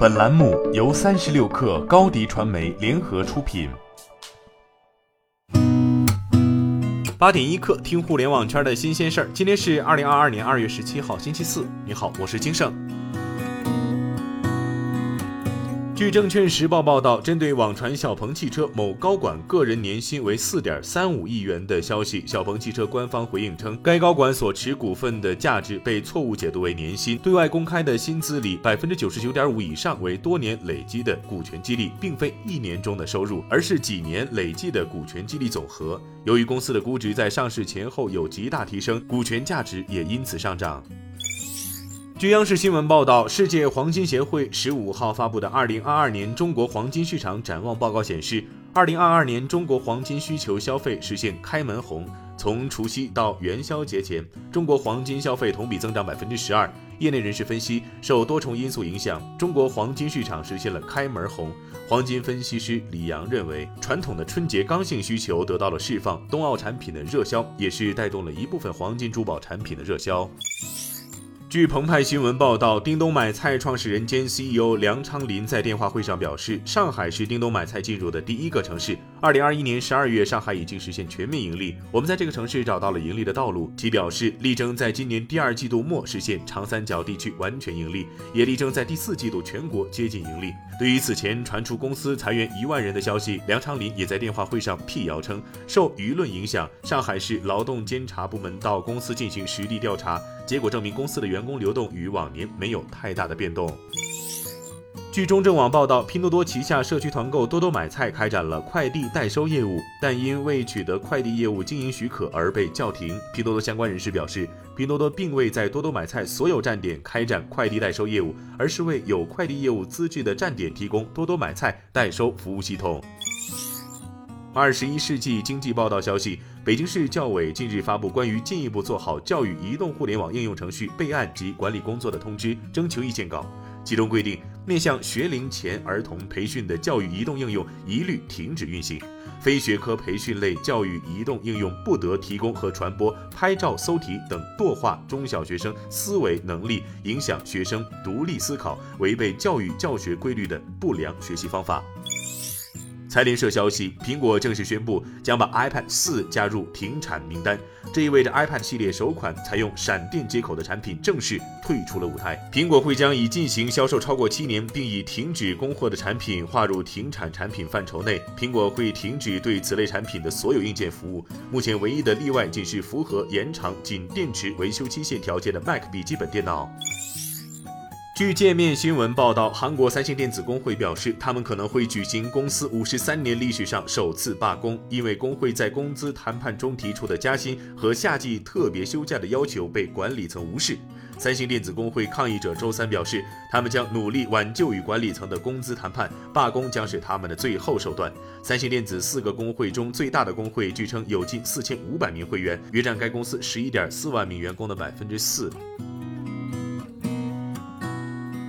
本栏目由三十六克高低传媒联合出品。八点一刻，听互联网圈的新鲜事儿。今天是二零二二年二月十七号，星期四。你好，我是金盛。据证券时报报道，针对网传小鹏汽车某高管个人年薪为四点三五亿元的消息，小鹏汽车官方回应称，该高管所持股份的价值被错误解读为年薪。对外公开的薪资里，百分之九十九点五以上为多年累积的股权激励，并非一年中的收入，而是几年累计的股权激励总和。由于公司的估值在上市前后有极大提升，股权价值也因此上涨。据央视新闻报道，世界黄金协会十五号发布的《二零二二年中国黄金市场展望报告》显示，二零二二年中国黄金需求消费实现开门红。从除夕到元宵节前，中国黄金消费同比增长百分之十二。业内人士分析，受多重因素影响，中国黄金市场实现了开门红。黄金分析师李阳认为，传统的春节刚性需求得到了释放，冬奥产品的热销也是带动了一部分黄金珠宝产品的热销。据澎湃新闻报道，叮咚买菜创始人兼 CEO 梁昌林在电话会上表示，上海是叮咚买菜进入的第一个城市。二零二一年十二月，上海已经实现全面盈利，我们在这个城市找到了盈利的道路。其表示，力争在今年第二季度末实现长三角地区完全盈利，也力争在第四季度全国接近盈利。对于此前传出公司裁员一万人的消息，梁昌林也在电话会上辟谣称，受舆论影响，上海市劳动监察部门到公司进行实地调查。结果证明，公司的员工流动与往年没有太大的变动。据中证网报道，拼多多旗下社区团购多多买菜开展了快递代收业务，但因未取得快递业务经营许可而被叫停。拼多多相关人士表示，拼多多并未在多多买菜所有站点开展快递代收业务，而是为有快递业务资质的站点提供多多买菜代收服务系统。二十一世纪经济报道消息，北京市教委近日发布关于进一步做好教育移动互联网应用程序备案及管理工作的通知征求意见稿，其中规定，面向学龄前儿童培训的教育移动应用一律停止运行，非学科培训类教育移动应用不得提供和传播拍照、搜题等惰化中小学生思维能力、影响学生独立思考、违背教育教学规律的不良学习方法。财联社消息，苹果正式宣布将把 iPad 四加入停产名单，这意味着 iPad 系列首款采用闪电接口的产品正式退出了舞台。苹果会将已进行销售超过七年并已停止供货的产品划入停产产品范畴内。苹果会停止对此类产品的所有硬件服务。目前唯一的例外仅是符合延长仅电池维修期限条件的 Mac 笔记本电脑。据界面新闻报道，韩国三星电子工会表示，他们可能会举行公司五十三年历史上首次罢工，因为工会在工资谈判中提出的加薪和夏季特别休假的要求被管理层无视。三星电子工会抗议者周三表示，他们将努力挽救与管理层的工资谈判，罢工将是他们的最后手段。三星电子四个工会中最大的工会，据称有近四千五百名会员，约占该公司十一点四万名员工的百分之四。